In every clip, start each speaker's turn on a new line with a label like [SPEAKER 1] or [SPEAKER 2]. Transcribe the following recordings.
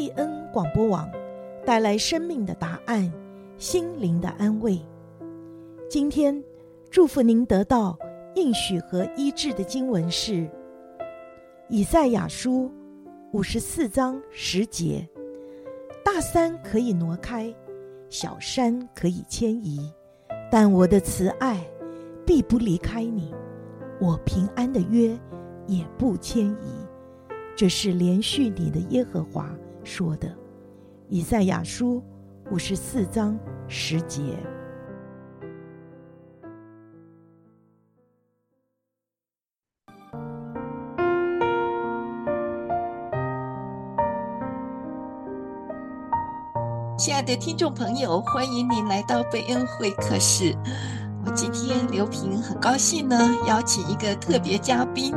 [SPEAKER 1] 贝恩广播网带来生命的答案，心灵的安慰。今天祝福您得到应许和医治的经文是以赛亚书五十四章十节：大山可以挪开，小山可以迁移，但我的慈爱必不离开你，我平安的约也不迁移。这是连续你的耶和华说的，《以赛亚书》五十四章十节。
[SPEAKER 2] 亲爱的听众朋友，欢迎您来到贝恩会客室。我今天刘平很高兴呢，邀请一个特别嘉宾。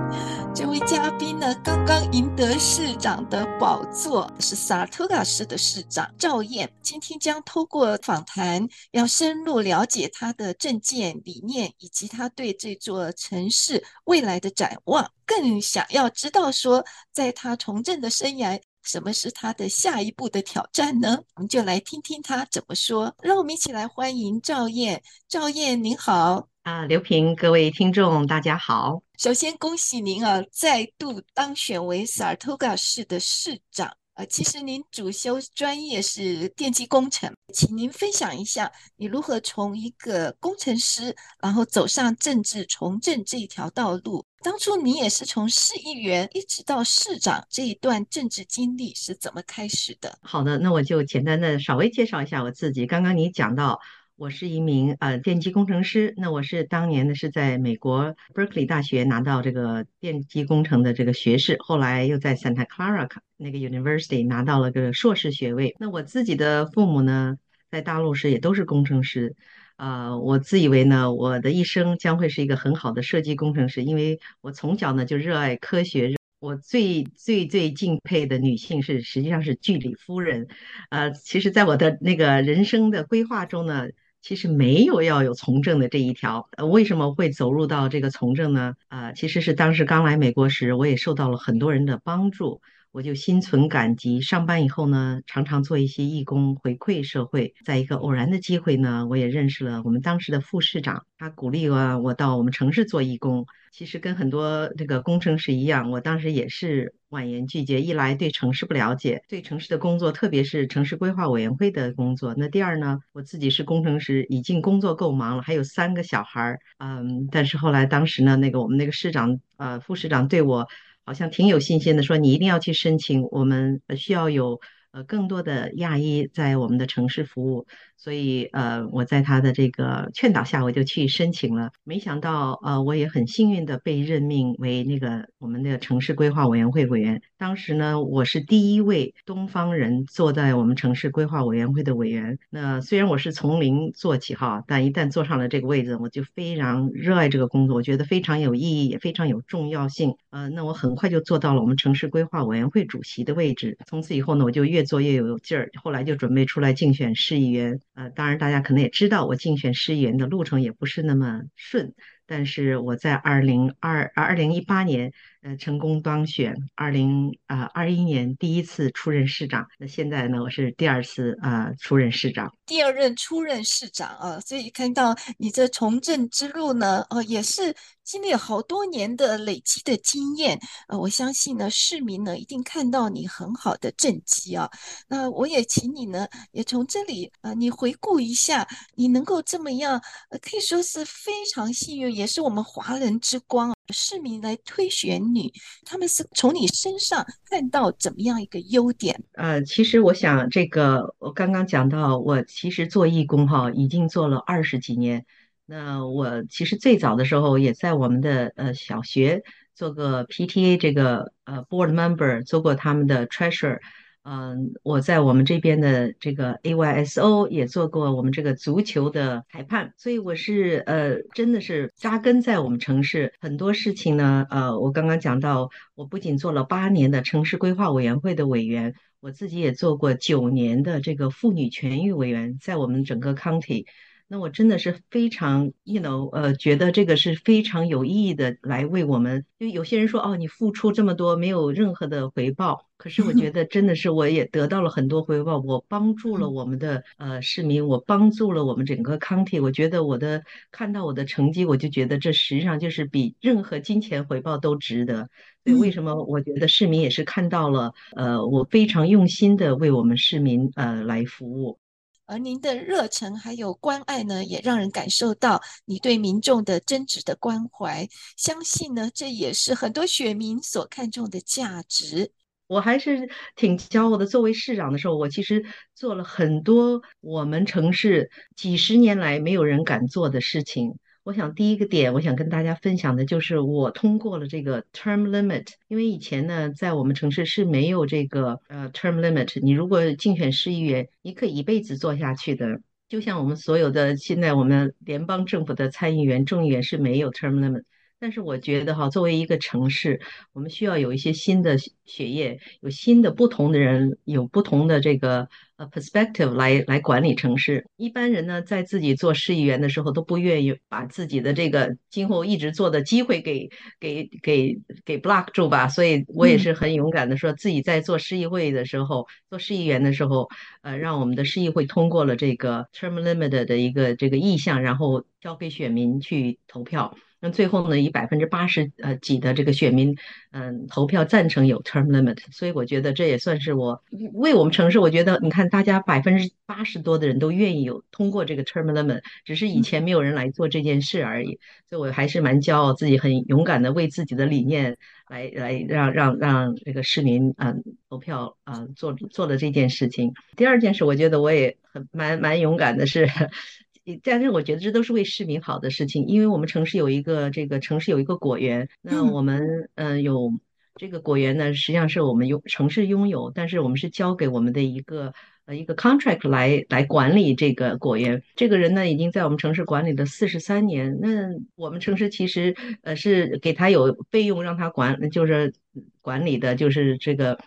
[SPEAKER 2] 这位嘉宾呢，刚刚赢得市长的宝座，是萨尔托嘎市的市长赵燕。今天将透过访谈，要深入了解他的政见理念，以及他对这座城市未来的展望。更想要知道说，在他从政的生涯。什么是他的下一步的挑战呢？我们就来听听他怎么说。让我们一起来欢迎赵燕。赵燕您好
[SPEAKER 3] 啊，刘平，各位听众大家好。
[SPEAKER 2] 首先恭喜您啊，再度当选为萨尔托嘎市的市长。呃，其实您主修专业是电机工程，请您分享一下你如何从一个工程师，然后走上政治从政这一条道路。当初你也是从市议员一直到市长这一段政治经历是怎么开始的？
[SPEAKER 3] 好的，那我就简单的稍微介绍一下我自己。刚刚你讲到。我是一名呃电机工程师，那我是当年呢是在美国 Berkeley 大学拿到这个电机工程的这个学士，后来又在 Santa Clara 那个 University 拿到了个硕士学位。那我自己的父母呢，在大陆时也都是工程师，呃，我自以为呢，我的一生将会是一个很好的设计工程师，因为我从小呢就热爱科学。我最最最敬佩的女性是实际上是居里夫人，呃，其实在我的那个人生的规划中呢。其实没有要有从政的这一条，呃，为什么会走入到这个从政呢？啊、其实是当时刚来美国时，我也受到了很多人的帮助，我就心存感激。上班以后呢，常常做一些义工回馈社会。在一个偶然的机会呢，我也认识了我们当时的副市长，他鼓励我我到我们城市做义工。其实跟很多这个工程师一样，我当时也是婉言拒绝。一来对城市不了解，对城市的工作，特别是城市规划委员会的工作。那第二呢，我自己是工程师，已经工作够忙了，还有三个小孩儿。嗯，但是后来当时呢，那个我们那个市长呃副市长对我好像挺有信心的，说你一定要去申请，我们需要有呃更多的亚裔在我们的城市服务。所以，呃，我在他的这个劝导下，我就去申请了。没想到，呃，我也很幸运的被任命为那个我们的城市规划委员会委员。当时呢，我是第一位东方人坐在我们城市规划委员会的委员。那虽然我是从零做起哈，但一旦坐上了这个位置，我就非常热爱这个工作，我觉得非常有意义，也非常有重要性。呃，那我很快就做到了我们城市规划委员会主席的位置。从此以后呢，我就越做越有劲儿。后来就准备出来竞选市议员。呃，当然，大家可能也知道，我竞选市议员的路程也不是那么顺，但是我在二零二二零一八年。呃，成功当选，二零啊二一年第一次出任市长。那现在呢，我是第二次啊、呃、出任市长，
[SPEAKER 2] 第二任出任市长啊。所以看到你这从政之路呢，呃，也是经历好多年的累积的经验。呃，我相信呢，市民呢一定看到你很好的政绩啊。那我也请你呢，也从这里啊、呃，你回顾一下，你能够这么样，可以说是非常幸运，也也是我们华人之光。市民来推选你，他们是从你身上看到怎么样一个优点？
[SPEAKER 3] 呃，其实我想，这个我刚刚讲到，我其实做义工哈，已经做了二十几年。那我其实最早的时候也在我们的呃小学做过 PTA 这个呃 board member，做过他们的 treasurer。嗯，我在我们这边的这个 AYSO 也做过我们这个足球的裁判，所以我是呃，真的是扎根在我们城市很多事情呢。呃，我刚刚讲到，我不仅做了八年的城市规划委员会的委员，我自己也做过九年的这个妇女权益委员，在我们整个 county。那我真的是非常，you know，呃，觉得这个是非常有意义的，来为我们。就有些人说，哦，你付出这么多，没有任何的回报。可是我觉 得真的是，我也得到了很多回报。我帮助了我们的呃市民，我帮助了我们整个 county。我觉得我的看到我的成绩，我就觉得这实际上就是比任何金钱回报都值得。所以为什么我觉得市民也是看到了，呃，我非常用心的为我们市民呃来服务。
[SPEAKER 2] 而您的热忱还有关爱呢，也让人感受到你对民众的真挚的关怀。相信呢，这也是很多选民所看重的价值。
[SPEAKER 3] 我还是挺骄傲的。作为市长的时候，我其实做了很多我们城市几十年来没有人敢做的事情。我想第一个点，我想跟大家分享的就是我通过了这个 term limit，因为以前呢，在我们城市是没有这个呃 term limit。你如果竞选市议员，你可以一辈子做下去的，就像我们所有的现在我们联邦政府的参议员、众议员是没有 term limit。但是我觉得哈，作为一个城市，我们需要有一些新的血液，有新的不同的人，有不同的这个呃 perspective 来来管理城市。一般人呢，在自己做市议员的时候，都不愿意把自己的这个今后一直做的机会给给给给 block 住吧。所以我也是很勇敢的说，自己在做市议会的时候，做市议员的时候，呃，让我们的市议会通过了这个 term limit 的一个这个意向，然后交给选民去投票。那最后呢，以百分之八十呃几的这个选民嗯投票赞成有 term limit，所以我觉得这也算是我为我们城市，我觉得你看大家百分之八十多的人都愿意有通过这个 term limit，只是以前没有人来做这件事而已，所以我还是蛮骄傲，自己很勇敢的为自己的理念来来让让让这个市民嗯投票啊做做了这件事情。第二件事，我觉得我也很蛮蛮勇敢的是。但是我觉得这都是为市民好的事情，因为我们城市有一个这个城市有一个果园，那我们嗯、呃、有这个果园呢，实际上是我们拥城市拥有，但是我们是交给我们的一个呃一个 contract 来来管理这个果园。这个人呢已经在我们城市管理了四十三年，那我们城市其实呃是给他有费用让他管，就是管理的就是这个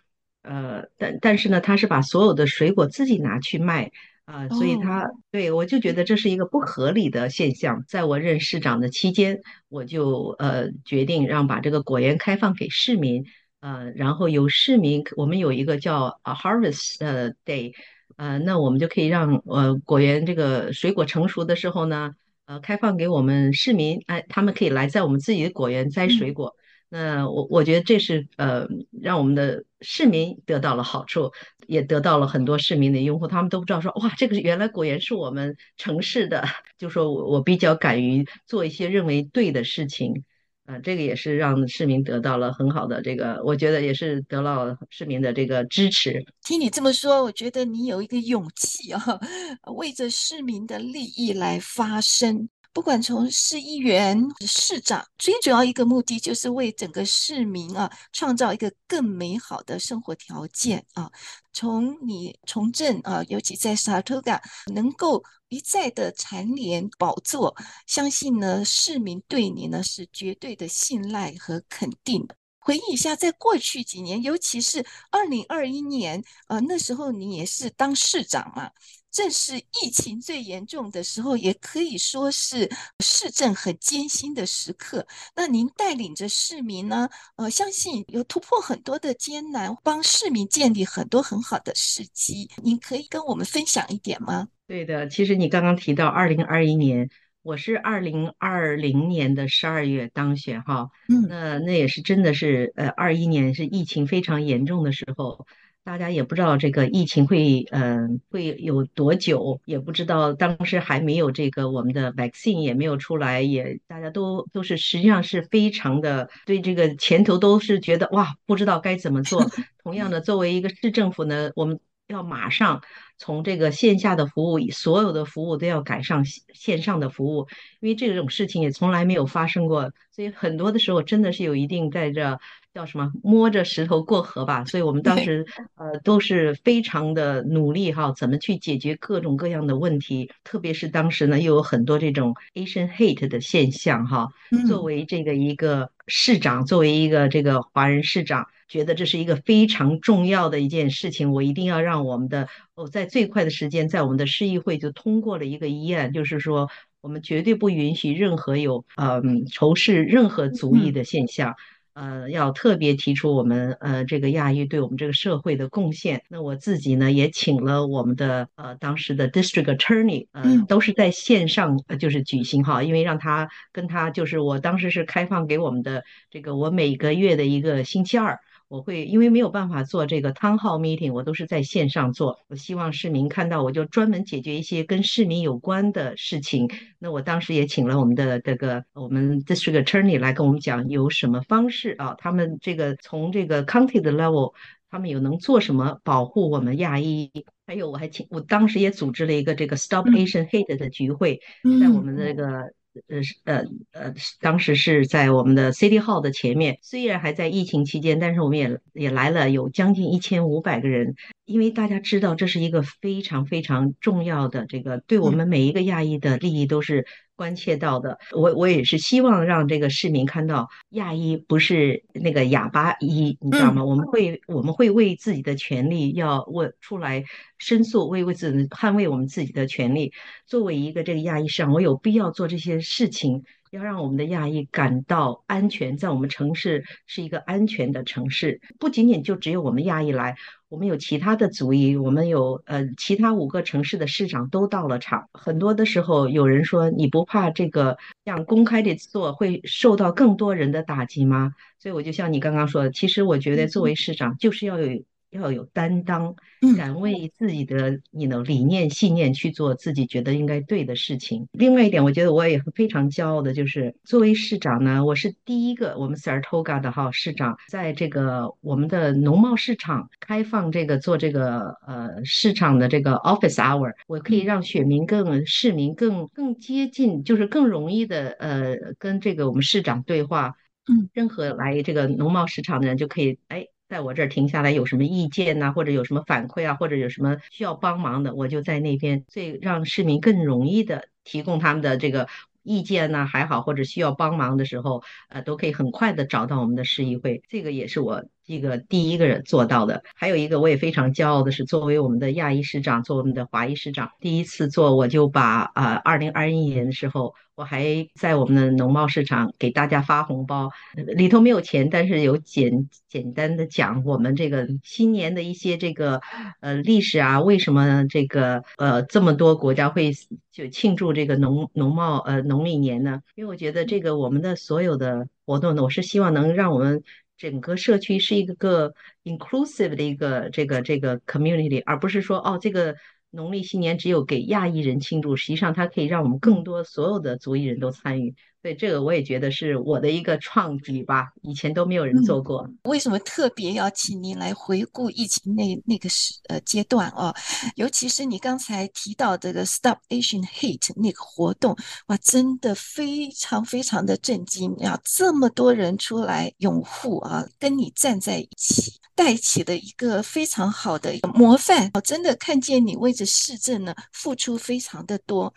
[SPEAKER 3] 呃，但但是呢他是把所有的水果自己拿去卖。啊、呃，所以他、oh. 对我就觉得这是一个不合理的现象。在我任市长的期间，我就呃决定让把这个果园开放给市民，呃，然后由市民，我们有一个叫 A Harvest 呃 Day，呃，那我们就可以让呃果园这个水果成熟的时候呢，呃，开放给我们市民，哎、呃，他们可以来在我们自己的果园摘水果。嗯那我我觉得这是呃，让我们的市民得到了好处，也得到了很多市民的拥护。他们都不知道说哇，这个原来果园是我们城市的，就说我我比较敢于做一些认为对的事情，呃，这个也是让市民得到了很好的这个，我觉得也是得到市民的这个支持。
[SPEAKER 2] 听你这么说，我觉得你有一个勇气啊，为着市民的利益来发声。不管从市议员、市长，最主要一个目的就是为整个市民啊创造一个更美好的生活条件啊。从你从政啊，尤其在 Saratoga 能够一再的蝉联宝座，相信呢市民对你呢是绝对的信赖和肯定。回忆一下，在过去几年，尤其是二零二一年，呃，那时候你也是当市长嘛。正是疫情最严重的时候，也可以说是市政很艰辛的时刻。那您带领着市民呢？呃，相信有突破很多的艰难，帮市民建立很多很好的事迹。您可以跟我们分享一点吗？
[SPEAKER 3] 对的，其实你刚刚提到二零二一年，我是二零二零年的十二月当选哈，嗯，那那也是真的是呃，二一年是疫情非常严重的时候。大家也不知道这个疫情会，嗯、呃，会有多久，也不知道当时还没有这个我们的 vaccine 也没有出来，也大家都都是实际上是非常的对这个前途都是觉得哇，不知道该怎么做。同样的，作为一个市政府呢，我们要马上从这个线下的服务，所有的服务都要改上线上的服务，因为这种事情也从来没有发生过，所以很多的时候真的是有一定在这。叫什么摸着石头过河吧，所以我们当时呃都是非常的努力哈，怎么去解决各种各样的问题，特别是当时呢又有很多这种 Asian hate 的现象哈。作为这个一个市长，作为一个这个华人市长，觉得这是一个非常重要的一件事情，我一定要让我们的哦在最快的时间，在我们的市议会就通过了一个议案，就是说我们绝对不允许任何有嗯仇视任何族裔的现象。呃，要特别提出我们呃这个亚裔对我们这个社会的贡献。那我自己呢，也请了我们的呃当时的 District Attorney，呃，都是在线上呃就是举行哈，因为让他跟他就是我当时是开放给我们的这个我每个月的一个星期二。我会因为没有办法做这个 town hall meeting，我都是在线上做。我希望市民看到，我就专门解决一些跟市民有关的事情。那我当时也请了我们的这个我们 district attorney 来跟我们讲有什么方式啊，他们这个从这个 county 的 level，他们有能做什么保护我们亚裔。还有我还请我当时也组织了一个这个 Stop Asian Hate 的聚会，在我们的这个。呃呃呃，当时是在我们的 City Hall 的前面，虽然还在疫情期间，但是我们也也来了有将近一千五百个人。因为大家知道，这是一个非常非常重要的，这个对我们每一个亚裔的利益都是关切到的。我我也是希望让这个市民看到，亚裔不是那个哑巴裔，你知道吗？我们会我们会为自己的权利要我出来申诉，为为自己捍卫我们自己的权利。作为一个这个亚裔上，我有必要做这些事情。要让我们的亚裔感到安全，在我们城市是一个安全的城市。不仅仅就只有我们亚裔来，我们有其他的族裔，我们有呃其他五个城市的市长都到了场。很多的时候，有人说你不怕这个这样公开的做会受到更多人的打击吗？所以我就像你刚刚说的，其实我觉得作为市长就是要有。要有担当，敢为自己的你的理念信念去做自己觉得应该对的事情。另外一点，我觉得我也非常骄傲的，就是作为市长呢，我是第一个我们 Saratoga 的哈市长，在这个我们的农贸市场开放这个做这个呃市场的这个 Office Hour，我可以让选民更市民更更接近，就是更容易的呃跟这个我们市长对话。嗯，任何来这个农贸市场的人就可以哎。在我这儿停下来，有什么意见呐，或者有什么反馈啊，或者有什么需要帮忙的，我就在那边，最让市民更容易的提供他们的这个意见呐，还好，或者需要帮忙的时候，呃，都可以很快的找到我们的市议会。这个也是我这个第一个人做到的。还有一个我也非常骄傲的是，作为我们的亚裔市长，作为我们的华裔市长，第一次做，我就把啊，二零二一年的时候。我还在我们的农贸市场给大家发红包，里头没有钱，但是有简简单的讲我们这个新年的一些这个呃历史啊，为什么这个呃这么多国家会就庆祝这个农农贸呃农历年呢？因为我觉得这个我们的所有的活动呢，我是希望能让我们整个社区是一个个 inclusive 的一个这个这个 community，而不是说哦这个。农历新年只有给亚裔人庆祝，实际上它可以让我们更多所有的族裔人都参与。对，这个我也觉得是我的一个创举吧，以前都没有人做过。
[SPEAKER 2] 嗯、为什么特别要请您来回顾疫情那那个时呃阶段哦？尤其是你刚才提到这个 Stop Asian Hate 那个活动，哇，真的非常非常的震惊啊！这么多人出来拥护啊，跟你站在一起，带起了一个非常好的模范。我真的看见你为着市政呢付出非常的多，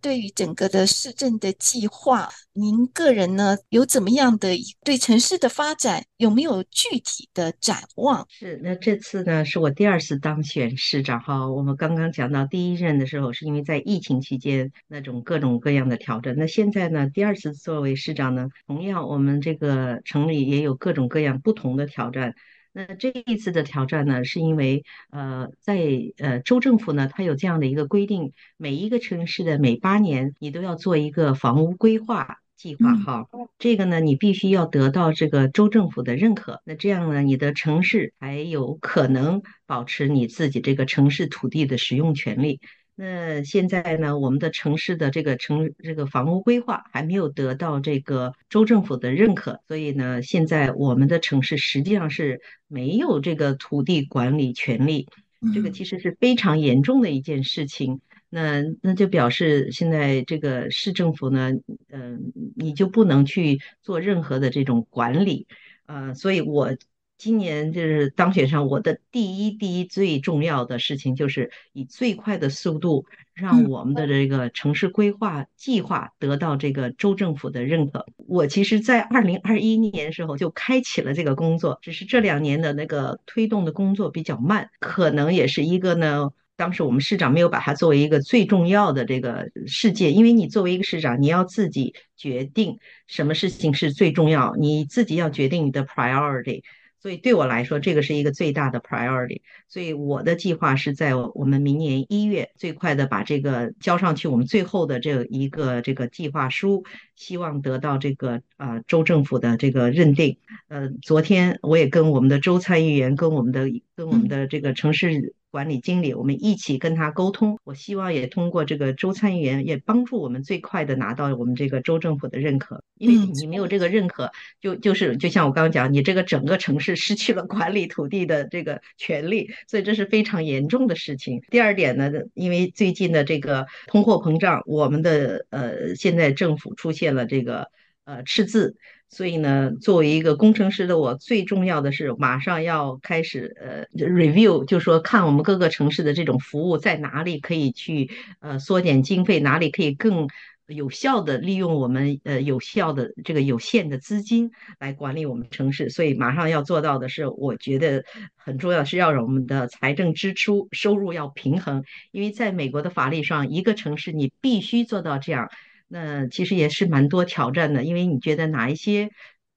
[SPEAKER 2] 对于整个的市政的计划。您个人呢，有怎么样的对城市的发展有没有具体的展望？
[SPEAKER 3] 是，那这次呢是我第二次当选市长哈。我们刚刚讲到第一任的时候，是因为在疫情期间那种各种各样的挑战。那现在呢，第二次作为市长呢，同样我们这个城里也有各种各样不同的挑战。那这一次的挑战呢，是因为呃，在呃州政府呢，它有这样的一个规定，每一个城市的每八年你都要做一个房屋规划计划哈。这个呢，你必须要得到这个州政府的认可，那这样呢，你的城市才有可能保持你自己这个城市土地的使用权利。那现在呢，我们的城市的这个城这个房屋规划还没有得到这个州政府的认可，所以呢，现在我们的城市实际上是没有这个土地管理权利，这个其实是非常严重的一件事情。那那就表示现在这个市政府呢，嗯、呃，你就不能去做任何的这种管理。呃，所以我。今年就是当选上，我的第一第一最重要的事情就是以最快的速度让我们的这个城市规划计划得到这个州政府的认可。我其实，在二零二一年的时候就开启了这个工作，只是这两年的那个推动的工作比较慢，可能也是一个呢。当时我们市长没有把它作为一个最重要的这个事件，因为你作为一个市长，你要自己决定什么事情是最重要，你自己要决定你的 priority。所以对我来说，这个是一个最大的 priority。所以我的计划是在我们明年一月最快的把这个交上去，我们最后的这一个这个计划书，希望得到这个呃州政府的这个认定。呃，昨天我也跟我们的州参议员、跟我们的跟我们的这个城市。管理经理，我们一起跟他沟通。我希望也通过这个州参议员，也帮助我们最快的拿到我们这个州政府的认可。因为你没有这个认可，就就是就像我刚刚讲，你这个整个城市失去了管理土地的这个权利，所以这是非常严重的事情。第二点呢，因为最近的这个通货膨胀，我们的呃现在政府出现了这个呃赤字。所以呢，作为一个工程师的我，最重要的是马上要开始呃 review，就说看我们各个城市的这种服务在哪里可以去呃缩减经费，哪里可以更有效的利用我们呃有效的这个有限的资金来管理我们城市。所以马上要做到的是，我觉得很重要是要让我们的财政支出收入要平衡，因为在美国的法律上，一个城市你必须做到这样。那其实也是蛮多挑战的，因为你觉得哪一些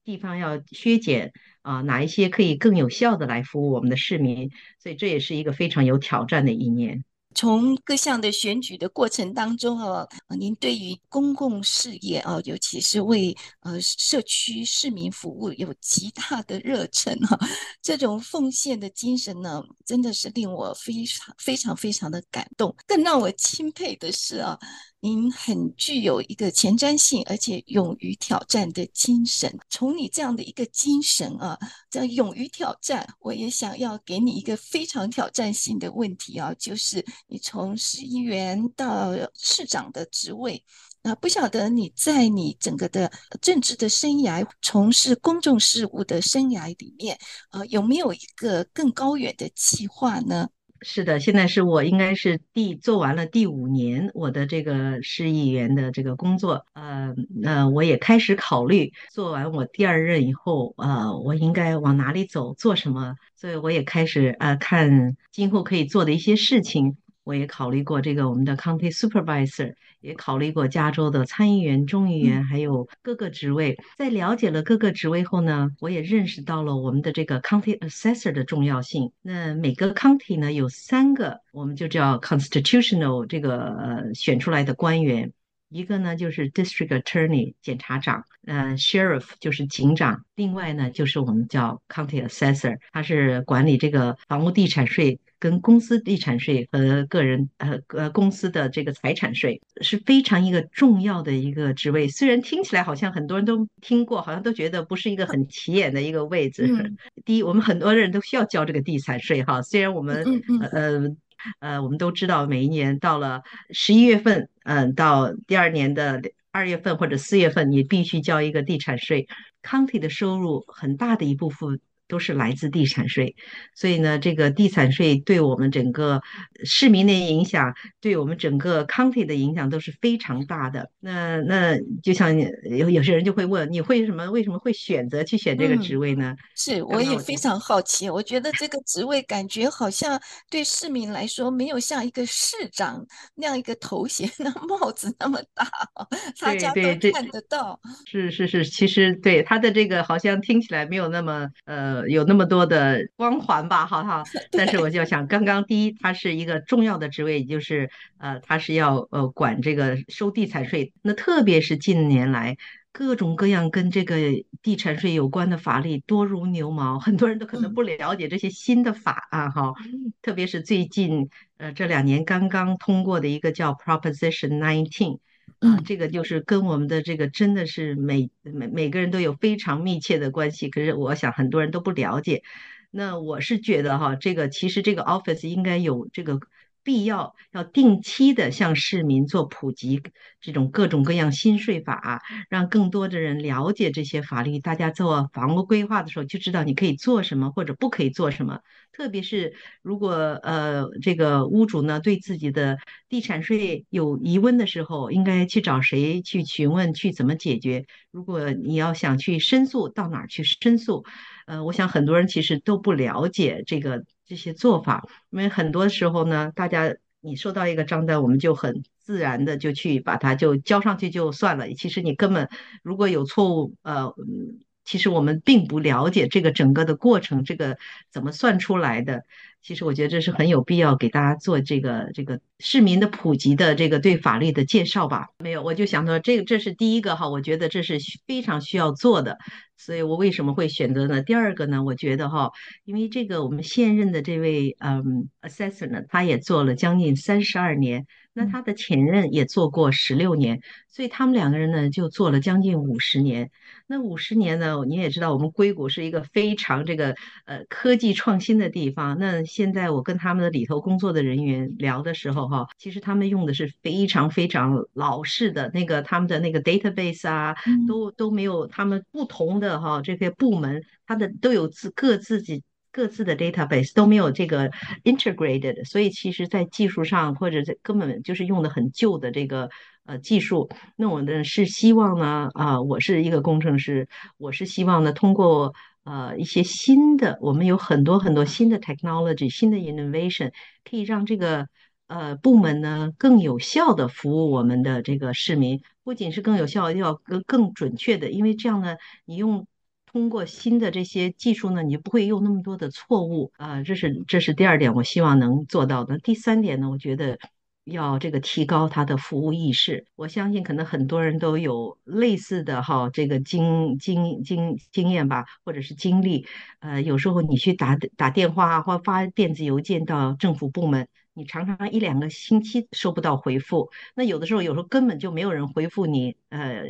[SPEAKER 3] 地方要削减啊，哪一些可以更有效的来服务我们的市民，所以这也是一个非常有挑战的一年。
[SPEAKER 2] 从各项的选举的过程当中啊，您对于公共事业啊，尤其是为呃社区市民服务有极大的热忱哈，这种奉献的精神呢，真的是令我非常非常非常的感动。更让我钦佩的是啊，您很具有一个前瞻性，而且勇于挑战的精神。从你这样的一个精神啊，这样勇于挑战，我也想要给你一个非常挑战性的问题啊，就是你从市议员到市长的职位，那不晓得你在你整个的政治的生涯，从事公众事务的生涯里面，呃，有没有一个更高远的计划呢？
[SPEAKER 3] 是的，现在是我应该是第做完了第五年我的这个市议员的这个工作，呃，那我也开始考虑做完我第二任以后，呃，我应该往哪里走，做什么，所以我也开始呃看今后可以做的一些事情。我也考虑过这个我们的 county supervisor，也考虑过加州的参议员、众议员，还有各个职位。在了解了各个职位后呢，我也认识到了我们的这个 county assessor 的重要性。那每个 county 呢，有三个，我们就叫 constitutional 这个呃选出来的官员。一个呢就是 district attorney 检察长，呃，sheriff 就是警长，另外呢就是我们叫 county assessor，他是管理这个房屋地产税跟公司地产税和个人呃呃公司的这个财产税，是非常一个重要的一个职位。虽然听起来好像很多人都听过，好像都觉得不是一个很起眼的一个位置。嗯、第一，我们很多人都需要交这个地产税哈，虽然我们呃。呃，我们都知道，每一年到了十一月份，嗯、呃，到第二年的二月份或者四月份，你必须交一个地产税。County 的收入很大的一部分。都是来自地产税，所以呢，这个地产税对我们整个市民的影响，对我们整个 county 的影响都是非常大的。那那就像有有些人就会问，你会什么？为什么会选择去选这个职位呢？
[SPEAKER 2] 嗯、是，我也非常好奇。我觉得这个职位感觉好像对市民来说，没有像一个市长那样一个头衔、那帽子那么大，大家都看得到。
[SPEAKER 3] 是是是，其实对他的这个好像听起来没有那么呃。有那么多的光环吧，好好，但是我就想，刚刚第一，它是一个重要的职位，就是呃，它是要呃管这个收地产税。那特别是近年来，各种各样跟这个地产税有关的法律多如牛毛，很多人都可能不了解这些新的法案，哈。特别是最近呃这两年刚刚通过的一个叫 Proposition Nineteen。啊，这个就是跟我们的这个真的是每每每个人都有非常密切的关系，可是我想很多人都不了解。那我是觉得哈，这个其实这个 office 应该有这个必要要定期的向市民做普及这种各种各样新税法，让更多的人了解这些法律。大家做房屋规划的时候就知道你可以做什么或者不可以做什么。特别是如果呃这个屋主呢对自己的地产税有疑问的时候，应该去找谁去询问，去怎么解决？如果你要想去申诉，到哪儿去申诉？呃，我想很多人其实都不了解这个。这些做法，因为很多时候呢，大家你收到一个账单，我们就很自然的就去把它就交上去就算了。其实你根本如果有错误，呃，其实我们并不了解这个整个的过程，这个怎么算出来的。其实我觉得这是很有必要给大家做这个这个市民的普及的这个对法律的介绍吧。没有，我就想说这个这是第一个哈，我觉得这是非常需要做的，所以我为什么会选择呢？第二个呢，我觉得哈，因为这个我们现任的这位嗯 assessor 呢，他也做了将近三十二年。那他的前任也做过十六年，所以他们两个人呢就做了将近五十年。那五十年呢，你也知道，我们硅谷是一个非常这个呃科技创新的地方。那现在我跟他们的里头工作的人员聊的时候，哈，其实他们用的是非常非常老式的那个他们的那个 database 啊，都都没有他们不同的哈这些部门，他的都有自各自己。各自的 database 都没有这个 integrated，所以其实在技术上或者在根本就是用的很旧的这个呃技术。那我呢是希望呢啊、我是一个工程师，我是希望呢通过呃一些新的，我们有很多很多新的 technology、新的 innovation，可以让这个呃部门呢更有效的服务我们的这个市民，不仅是更有效，要更更准确的，因为这样呢你用。通过新的这些技术呢，你就不会有那么多的错误啊，这是这是第二点，我希望能做到的。第三点呢，我觉得要这个提高他的服务意识。我相信可能很多人都有类似的哈这个经经经经验吧，或者是经历。呃，有时候你去打打电话或发电子邮件到政府部门。你常常一两个星期收不到回复，那有的时候有时候根本就没有人回复你，呃，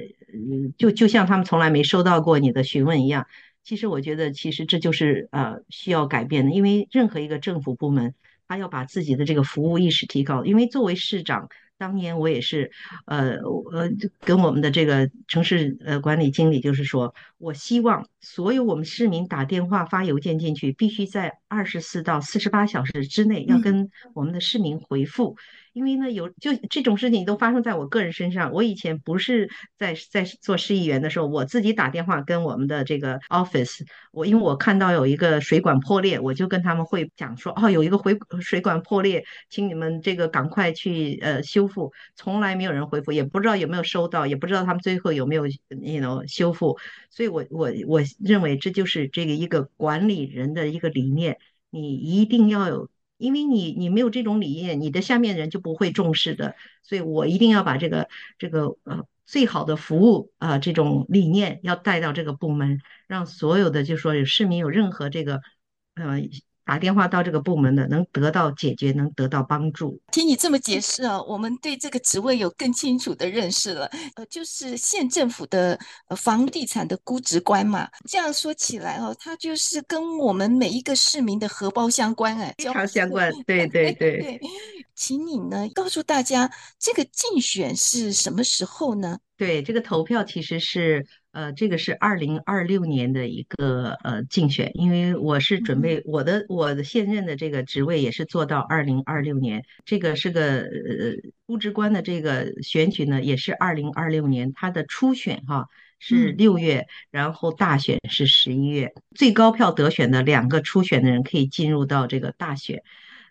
[SPEAKER 3] 就就像他们从来没收到过你的询问一样。其实我觉得，其实这就是呃需要改变的，因为任何一个政府部门，他要把自己的这个服务意识提高。因为作为市长，当年我也是，呃呃，跟我们的这个城市呃管理经理就是说，我希望所有我们市民打电话发邮件进去，必须在二十四到四十八小时之内要跟我们的市民回复。因为呢，有就这种事情都发生在我个人身上。我以前不是在在做市议员的时候，我自己打电话跟我们的这个 office，我因为我看到有一个水管破裂，我就跟他们会讲说，哦，有一个回水管破裂，请你们这个赶快去呃修复。从来没有人回复，也不知道有没有收到，也不知道他们最后有没有 you know 修复。所以我我我认为这就是这个一个管理人的一个理念，你一定要有。因为你你没有这种理念，你的下面人就不会重视的，所以我一定要把这个这个呃最好的服务啊、这种理念要带到这个部门，让所有的就说市民有任何这个呃。打电话到这个部门的，能得到解决，能得到帮助。
[SPEAKER 2] 听你这么解释啊，我们对这个职位有更清楚的认识了。呃，就是县政府的呃房地产的估值官嘛。这样说起来哦，它就是跟我们每一个市民的荷包相关哎，
[SPEAKER 3] 非常相关。对对 对。
[SPEAKER 2] 对，请你呢告诉大家，这个竞选是什么时候呢？
[SPEAKER 3] 对，这个投票其实是。呃，这个是二零二六年的一个呃竞选，因为我是准备我的我的现任的这个职位也是做到二零二六年，这个是个呃估值官的这个选举呢，也是二零二六年，它的初选哈是六月，然后大选是十一月，最高票得选的两个初选的人可以进入到这个大选，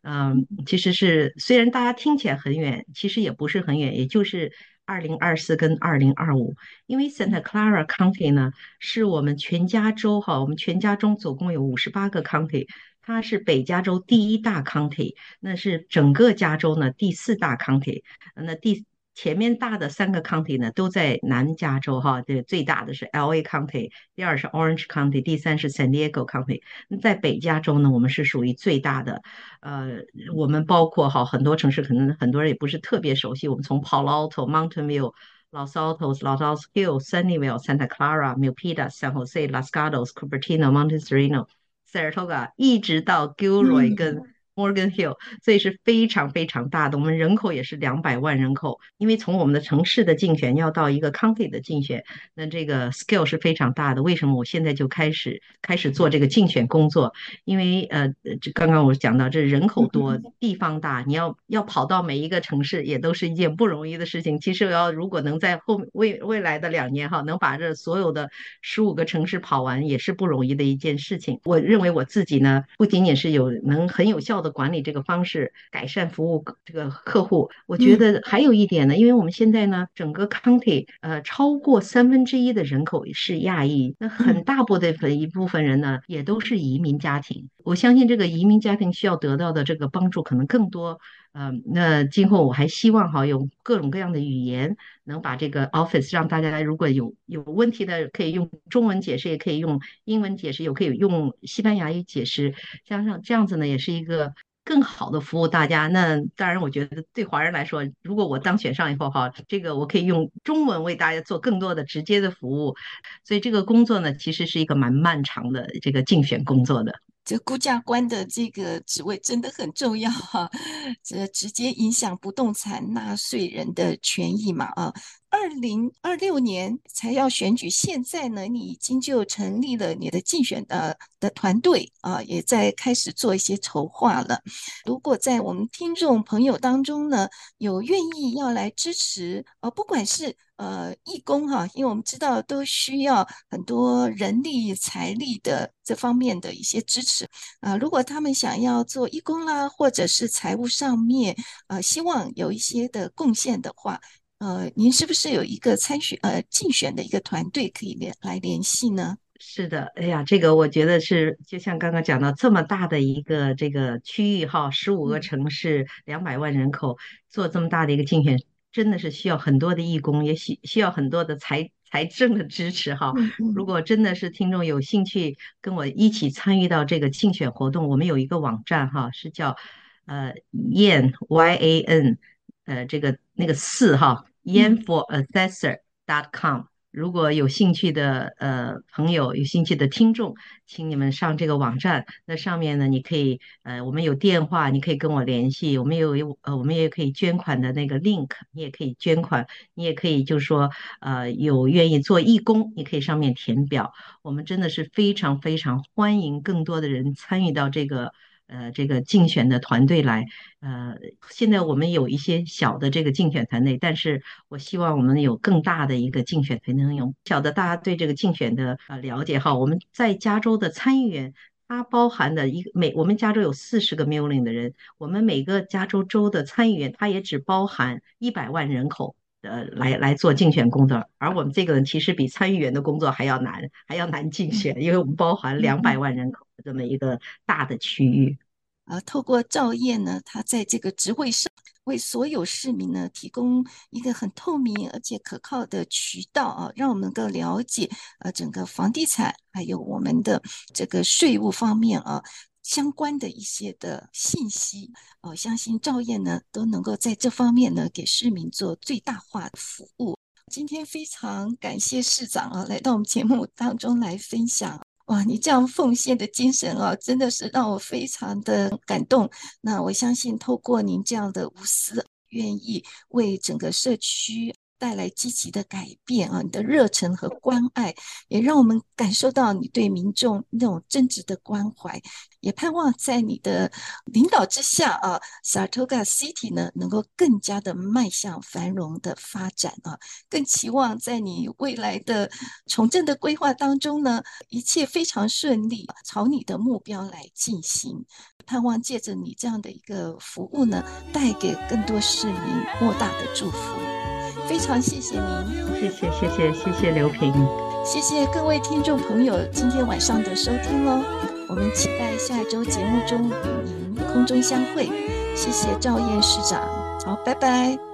[SPEAKER 3] 嗯，其实是虽然大家听起来很远，其实也不是很远，也就是。二零二四跟二零二五，因为 Santa Clara County 呢，是我们全加州哈，我们全加州总共有五十八个 county，它是北加州第一大 county，那是整个加州呢第四大 county，那第。前面大的三个 county 呢，都在南加州哈，这最大的是 LA County，第二是 Orange County，第三是 San Diego County。在北加州呢，我们是属于最大的。呃，我们包括哈很多城市，可能很多人也不是特别熟悉。我们从 Palo Alto、Mountain View、Los Altos、Los Altos Hills、Sunnyvale、Santa Clara、Milpitas、San Jose, Las Gatos, Cupertino, Monte Sereno, Saratoga，一直到 Gilroy 跟 Morgan Hill，所以是非常非常大的。我们人口也是两百万人口，因为从我们的城市的竞选要到一个 county 的竞选，那这个 scale 是非常大的。为什么我现在就开始开始做这个竞选工作？因为呃，这刚刚我讲到，这人口多，地方大，你要要跑到每一个城市，也都是一件不容易的事情。其实我要如果能在后未未来的两年哈，能把这所有的十五个城市跑完，也是不容易的一件事情。我认为我自己呢，不仅仅是有能很有效的。管理这个方式，改善服务这个客户，我觉得还有一点呢，因为我们现在呢，整个 county 呃超过三分之一的人口是亚裔，那很大部分一部分人呢也都是移民家庭。我相信这个移民家庭需要得到的这个帮助可能更多。嗯、呃，那今后我还希望哈用各种各样的语言，能把这个 office 让大家如果有有问题的可以用中文解释，也可以用英文解释，也可以用西班牙语解释，加上这样子呢，也是一个。更好的服务大家，那当然，我觉得对华人来说，如果我当选上以后哈，这个我可以用中文为大家做更多的直接的服务，所以这个工作呢，其实是一个蛮漫长的这个竞选工作的。
[SPEAKER 2] 这估价官的这个职位真的很重要哈，这直接影响不动产纳税人的权益嘛啊。二零二六年才要选举，现在呢，你已经就成立了你的竞选的的团队啊，也在开始做一些筹划了。如果在我们听众朋友当中呢，有愿意要来支持，呃，不管是呃义工哈，因为我们知道都需要很多人力财力的这方面的一些支持啊。如果他们想要做义工啦，或者是财务上面呃，希望有一些的贡献的话。呃，您是不是有一个参选呃竞选的一个团队可以联来联系呢？
[SPEAKER 3] 是的，哎呀，这个我觉得是就像刚刚讲到这么大的一个这个区域哈，十五个城市，两百万人口，做这么大的一个竞选，真的是需要很多的义工，也需需要很多的财财政的支持哈。如果真的是听众有兴趣跟我一起参与到这个竞选活动，我们有一个网站哈，是叫呃 yan y a n。呃，这个那个四哈，yanforassessor.com，如果有兴趣的呃朋友，有兴趣的听众，请你们上这个网站。那上面呢，你可以呃，我们有电话，你可以跟我联系。我们有有呃，我们也可以捐款的那个 link，你也可以捐款，你也可以就是说呃，有愿意做义工，你可以上面填表。我们真的是非常非常欢迎更多的人参与到这个。呃，这个竞选的团队来，呃，现在我们有一些小的这个竞选团队，但是我希望我们有更大的一个竞选团队。能有晓得大家对这个竞选的呃了解哈，我们在加州的参议员，它包含的一个每我们加州有四十个 million 的人，我们每个加州州的参议员，它也只包含一百万人口。呃，来来做竞选工作，而我们这个人其实比参议员的工作还要难，还要难竞选，因为我们包含两百万人口的这么一个大的区域。
[SPEAKER 2] 呃，透过赵燕呢，他在这个职位上为所有市民呢提供一个很透明而且可靠的渠道啊，让我们能够了解呃整个房地产还有我们的这个税务方面啊。相关的一些的信息，我、哦、相信赵燕呢都能够在这方面呢给市民做最大化的服务。今天非常感谢市长啊来到我们节目当中来分享，哇，你这样奉献的精神啊，真的是让我非常的感动。那我相信透过您这样的无私，愿意为整个社区。带来积极的改变啊！你的热忱和关爱，也让我们感受到你对民众那种真挚的关怀。也盼望在你的领导之下啊，Saratoga City 呢能够更加的迈向繁荣的发展啊！更期望在你未来的从政的规划当中呢，一切非常顺利，朝你的目标来进行。盼望借着你这样的一个服务呢，带给更多市民莫大的祝福。非常谢谢您，
[SPEAKER 3] 谢谢谢谢谢谢刘平，
[SPEAKER 2] 谢谢各位听众朋友今天晚上的收听哦，我们期待下周节目中与您空中相会，谢谢赵燕市长，好，拜拜。